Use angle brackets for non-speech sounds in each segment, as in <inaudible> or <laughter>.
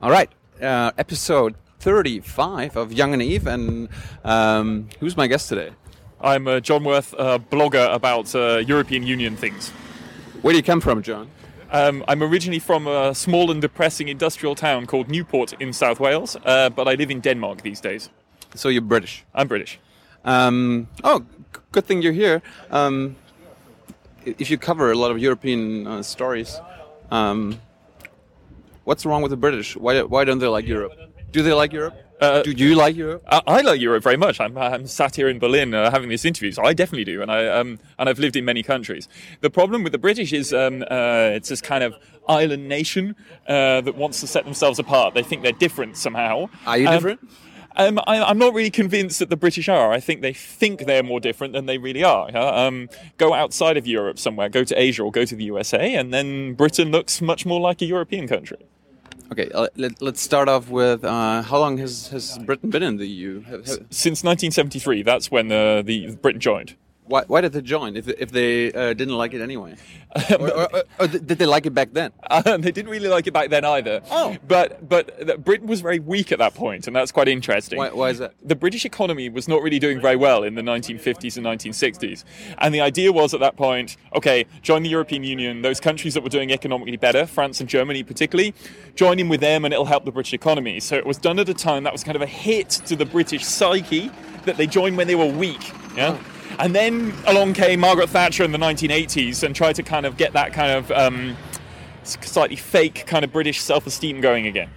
All right, uh, episode 35 of Young and Eve, and um, who's my guest today? I'm uh, Jon Worth, a blogger about uh, European Union things. Where do you come from, Jon? Um, I'm originally from a small and depressing industrial town called Newport in South Wales, uh, but I live in Denmark these days. So you're British. I'm British. Um, oh, good thing you're here. Um, if you cover a lot of European uh, stories, um, what's wrong with the British? Why, why don't they like Europe? Do they like Europe? Uh, do you like Europe? I, I like Europe very much. I'm, I'm sat here in Berlin uh, having this interview, so I definitely do, and I um, and I've lived in many countries. The problem with the British is um, uh, it's this kind of island nation uh, that wants to set themselves apart. They think they're different somehow. Are you Um, different? Um, I, I'm not really convinced that the British are. I think they think they're more different than they really are. Um, go outside of Europe somewhere, go to Asia or go to the USA, and then Britain looks much more like a European country. Okay, uh, let, let's start off with uh, how long has, has Britain been in the EU? Since 1973, that's when uh, the Britain joined. Why, why did they join if, if they uh, didn't like it anyway? <laughs> or, or, or, or did they like it back then? Uh, <laughs> they didn't really like it back then either. Oh. But but Britain was very weak at that point, and that's quite interesting. Why, why is that? the British economy was not really doing very well in the 1950s and 1960s. And the idea was at that point, okay, join the European Union, those countries that were doing economically better, France and Germany particularly, join in with them and it'll help the British economy. So it was done at a time that was kind of a hit to the British psyche that they joined when they were weak. Yeah. And then along came Margaret Thatcher in the 1980s and tried to kind of get that kind of um, slightly fake kind of British self-esteem going again.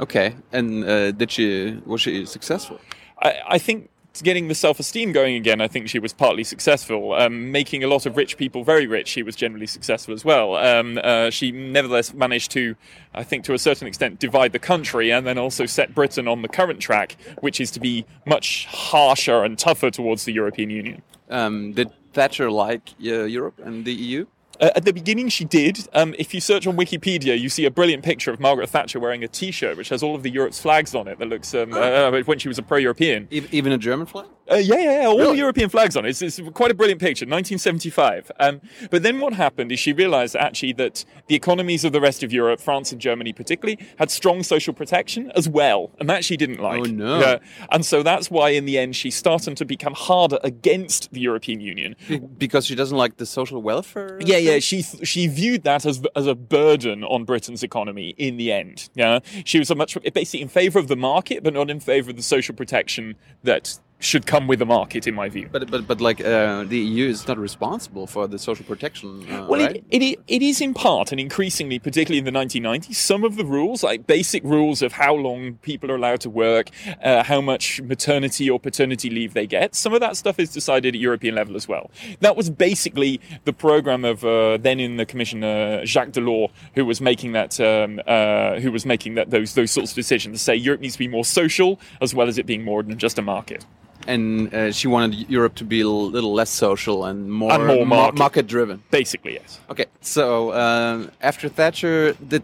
Okay, and uh, did she was she successful? I, I think getting the self-esteem going again, I think she was partly successful. Um, making a lot of rich people very rich, she was generally successful as well. Um, uh, she nevertheless managed to, I think, to a certain extent, divide the country and then also set Britain on the current track, which is to be much harsher and tougher towards the European Union. Um, did Thatcher like uh, Europe and the EU? Uh, at the beginning, she did. Um, if you search on Wikipedia, you see a brilliant picture of Margaret Thatcher wearing a T-shirt which has all of the Europe's flags on it. That looks um, uh, when she was a pro-European. Even a German flag? Uh, yeah, yeah, yeah, all Really? European flags on it. It's, it's quite a brilliant picture, 1975. Um, but then what happened is she realised actually that the economies of the rest of Europe, France and Germany particularly, had strong social protection as well, and that she didn't like. Oh, no. Yeah. and so that's why in the end she started to become harder against the European Union. Be- Because she doesn't like the social welfare? Yeah, yeah. She she viewed that as as a burden on Britain's economy. In the end, yeah, she was a much basically in favour of the market, but not in favour of the social protection that should come with the market, in my view. But but but like uh, the EU is not responsible for the social protection, uh, Well, right? it, it, it is in part, and increasingly, particularly in the 1990s, some of the rules, like basic rules of how long people are allowed to work, uh, how much maternity or paternity leave they get, some of that stuff is decided at European level as well. That was basically the program of uh, then in the Commission uh, Jacques Delors, who was making that, um, uh, who was making that those those sorts of decisions to say Europe needs to be more social as well as it being more than just a market. And uh, she wanted Europe to be a little less social and more, And more market. market driven. Basically, yes. Okay, so um, after Thatcher, did,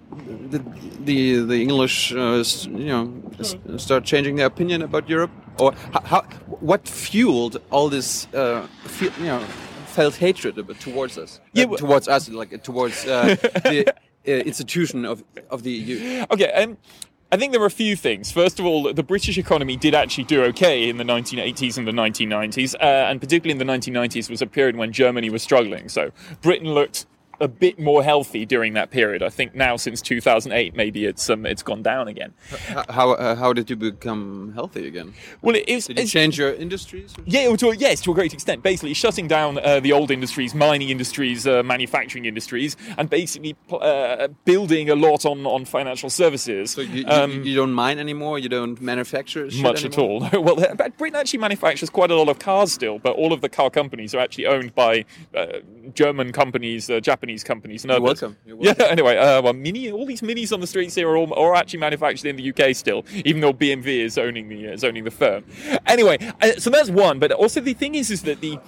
did the the English, uh, you know, start changing their opinion about Europe, or how, how what fueled all this, uh, you know, felt hatred towards us, Yeah, Uh, towards us, like towards uh, the <laughs> uh, institution of of the EU? Okay, um, I think there are a few things. First of all, the British economy did actually do okay in the 1980s and the 1990s, uh, and particularly in the 1990s was a period when Germany was struggling. So Britain looked a bit more healthy during that period. I think now since 2008, maybe it's um, it's gone down again. H- How uh, how did you become healthy again? Well, it is. Did you change your industries? Yeah, to a, yes, to a great extent. Basically, shutting down uh, the old industries, mining industries, uh, manufacturing industries, and basically uh, building a lot on, on financial services. So you, you, Um, you don't mine anymore. You don't manufacture much at all. <laughs> well, uh, Britain actually manufactures quite a lot of cars still, but all of the car companies are actually owned by uh, German companies, uh, Japanese companies, You're welcome. You're Yeah. Anyway, uh, well, mini, all these minis on the streets here are all are actually manufactured in the UK still, even though BMW is owning the uh, is owning the firm. Anyway, uh, so that's one. But also the thing is, is that the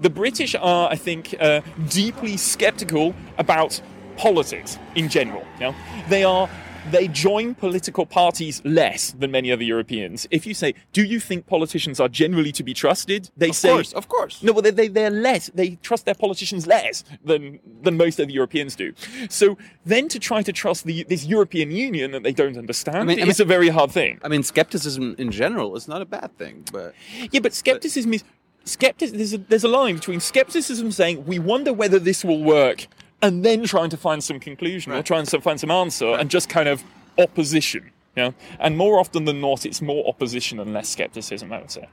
the British are, I think, uh, deeply sceptical about politics in general. You know? They are they join political parties less than many other Europeans. If you say, "Do you think politicians are generally to be trusted?" They Of say, course, of course. no, well, they, they, they're less. They trust their politicians less than than most other Europeans do. So then to try to trust the, this European Union that they don't understand mean- I is a very hard thing. I mean, skepticism in general is not a bad thing, but Yeah, but skepticism is skeptic. There's a, there's a line between skepticism saying we wonder whether this will work, and then trying to find some conclusion or trying to find some answer, and just kind of opposition. Yeah, and more often than not, it's more opposition and less skepticism. I would say.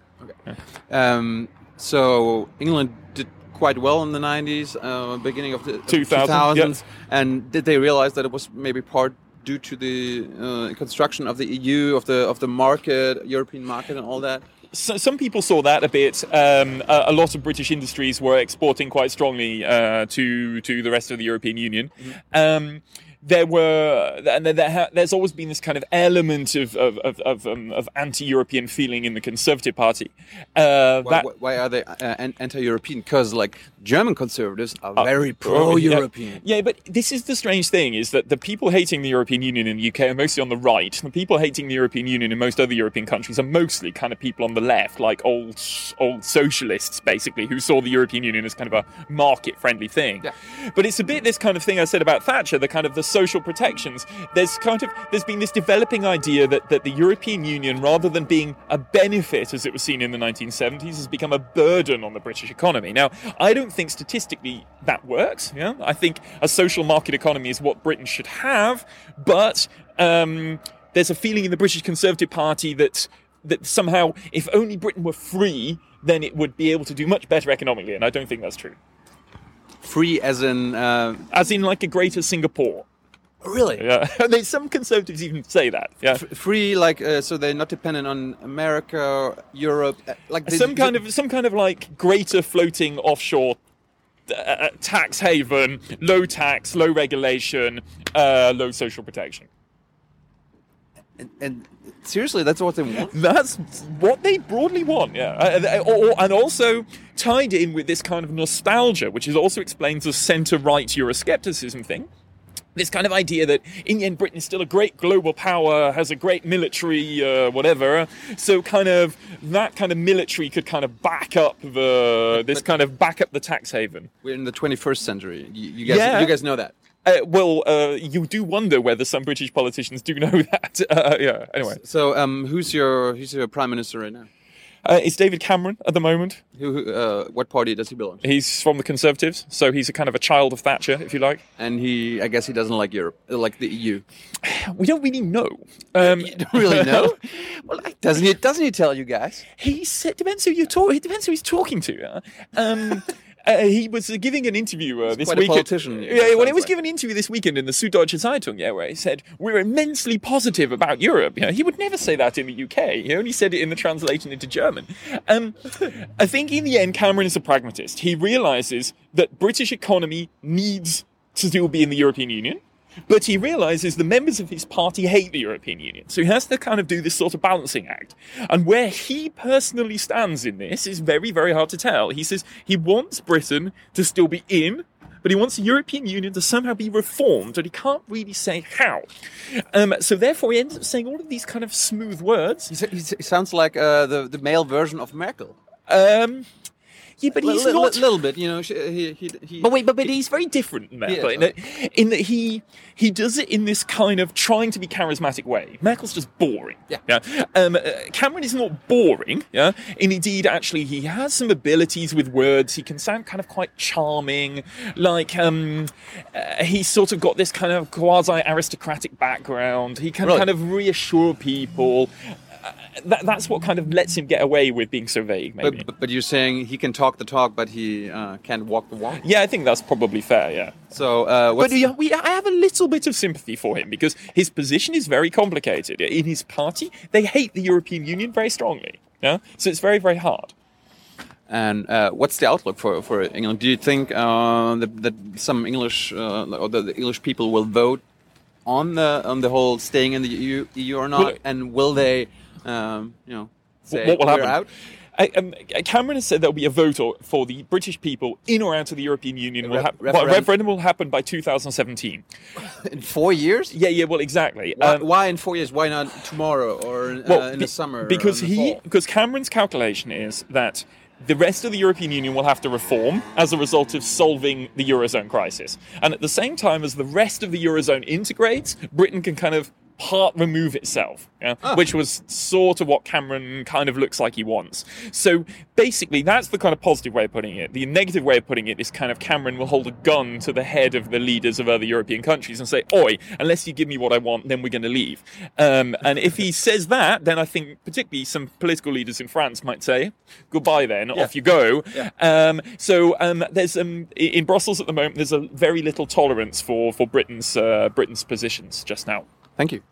Um, so England did quite well in the 90s, uh, beginning of the 2000, 2000s. And did they realize that it was maybe part due to the uh, construction of the EU, of the of the market, European market, and all that? So, some people saw that a bit. Um, a, a lot of British industries were exporting quite strongly uh, to to the rest of the European Union. Um, there were, and there, there ha- there's always been this kind of element of of of, of, um, of anti-European feeling in the Conservative Party. Uh, Why, that, why- are they uh, anti-European? Because like German conservatives are Uh, very pro-European. Yeah, but this is the strange thing: is that the people hating the European Union in the UK are mostly on the right. The people hating the European Union in most other European countries are mostly kind of people on the left, like old old socialists, basically, who saw the European Union as kind of a market-friendly thing. Yeah. But it's a bit this kind of thing I said about Thatcher, the kind of the social protections. There's kind of there's been this developing idea that that the European Union, rather than being a benefit as it was seen in the 1970s, has become a burden on the British economy. Now, I don't think statistically that works. Yeah, I think a social market economy is what Britain should have, but um, there's a feeling in the British Conservative Party that that somehow, if only Britain were free, then it would be able to do much better economically, and I don't think that's true. Free as in uh, As in, like a greater Singapore. Really Yeah, <laughs> they, some conservatives even say that. Yeah, F- free, like uh, so they're not dependent on America, Europe, uh, like they- some kind of some kind of like greater floating offshore uh, tax haven, low tax, low regulation, uh, low social protection. And, and seriously, that's what they want. That's what they broadly want, yeah. Uh, or- or- and also tied in with this kind of nostalgia, which is also explains the centre-right Euroscepticism thing. This kind of idea that in the end Britain is still a great global power, has a great military, uh, whatever. So kind of that kind of military could kind of back up the this but- kind of back up the tax haven. We're in the 21st century. You, you guys, Yeah. you guys know that. Uh, well, uh, you do wonder whether some British politicians do know <laughs> that. Uh, yeah. Anyway, So, um, who's your who's your prime minister right now? Uh, it's David Cameron at the moment. Who, who uh, what party does he belong to? He's from the Conservatives, so he's a kind of a child of Thatcher, if you like. And he, I guess, he doesn't like Europe, like the EU. We don't really know. Um, <laughs> You don't really know. <laughs> well, doesn't he? Doesn't he tell you guys? he said, depends who you talk. It depends who he's talking to. Um, <laughs> uh, he was uh, giving an interview uh, this quite a politician, Yeah, it well, he was like. giving an interview this weekend in the Süddeutsche Zeitung, yeah, where he said we're immensely positive about Europe. You know, he would never say that in the UK. He only said it in the translation into German. Um, I think in the end, Cameron is a pragmatist. He realizes that British economy needs to still be in the European Union. But he realizes the members of his party hate the European Union. So he has to kind of do this sort of balancing act. And where he personally stands in this is very, very hard to tell. He says he wants Britain to still be in, but he wants the European Union to somehow be reformed, and he can't really say how. Um, so therefore, he ends up saying all of these kind of smooth words. He, sa- he, s- he sounds like uh, the the male version of Merkel. Um, yeah, but he's a not. little bit, you know. He, he, he, But wait, but, but he's very different, Merkel, in, that, in that he he does it in this kind of trying to be charismatic way. Merkel's just boring. Yeah. yeah? Um, uh, Cameron is not boring. Yeah, and indeed, actually, he has some abilities with words. He can sound kind of quite charming. Like um, uh, he's sort of got this kind of quasi aristocratic background. He can Really? kind of reassure people. Uh, that, that's what kind of lets him get away with being so vague, maybe. but, but, you're saying he can talk the talk, but he uh, can't walk the walk. yeah, I think that's probably fair. Yeah. So, uh, what's, But yeah, we, I have a little bit of sympathy for him because his position is very complicated. In his party, they hate the European Union very strongly. Yeah, so it's very, very hard. And uh, what's the outlook for, for England? Do you think uh, that, that some English uh, or the, the English people will vote on the on the whole staying in the EU, EU or not? And will they, um, you know, say what will happen? out? I, um, Cameron has said there'll be a vote for the British people in or out of the European Union. Will hap- referendum. well, referendum will happen by 2017. <laughs> In four years? Yeah, yeah, well, exactly. Why, Um, why in four years? Why not tomorrow or uh, in be- the summer? Because the he, because Cameron's calculation is that the rest of the European Union will have to reform as a result of solving the eurozone crisis, and at the same time as the rest of the eurozone integrates, Britain can kind of part remove itself, yeah? which was sort of what Cameron kind of looks like he wants. So basically, that's the kind of positive way of putting it. The negative way of putting it is kind of Cameron will hold a gun to the head of the leaders of other European countries and say, "Oi, unless you give me what I want, then we're going to leave." Um, and if he <laughs> says that, then I think particularly some political leaders in France might say, "Goodbye, then off you go." Yeah. Um, so um, there's um, in Brussels at the moment there's a very little tolerance for for Britain's uh, Britain's positions just now. Thank you.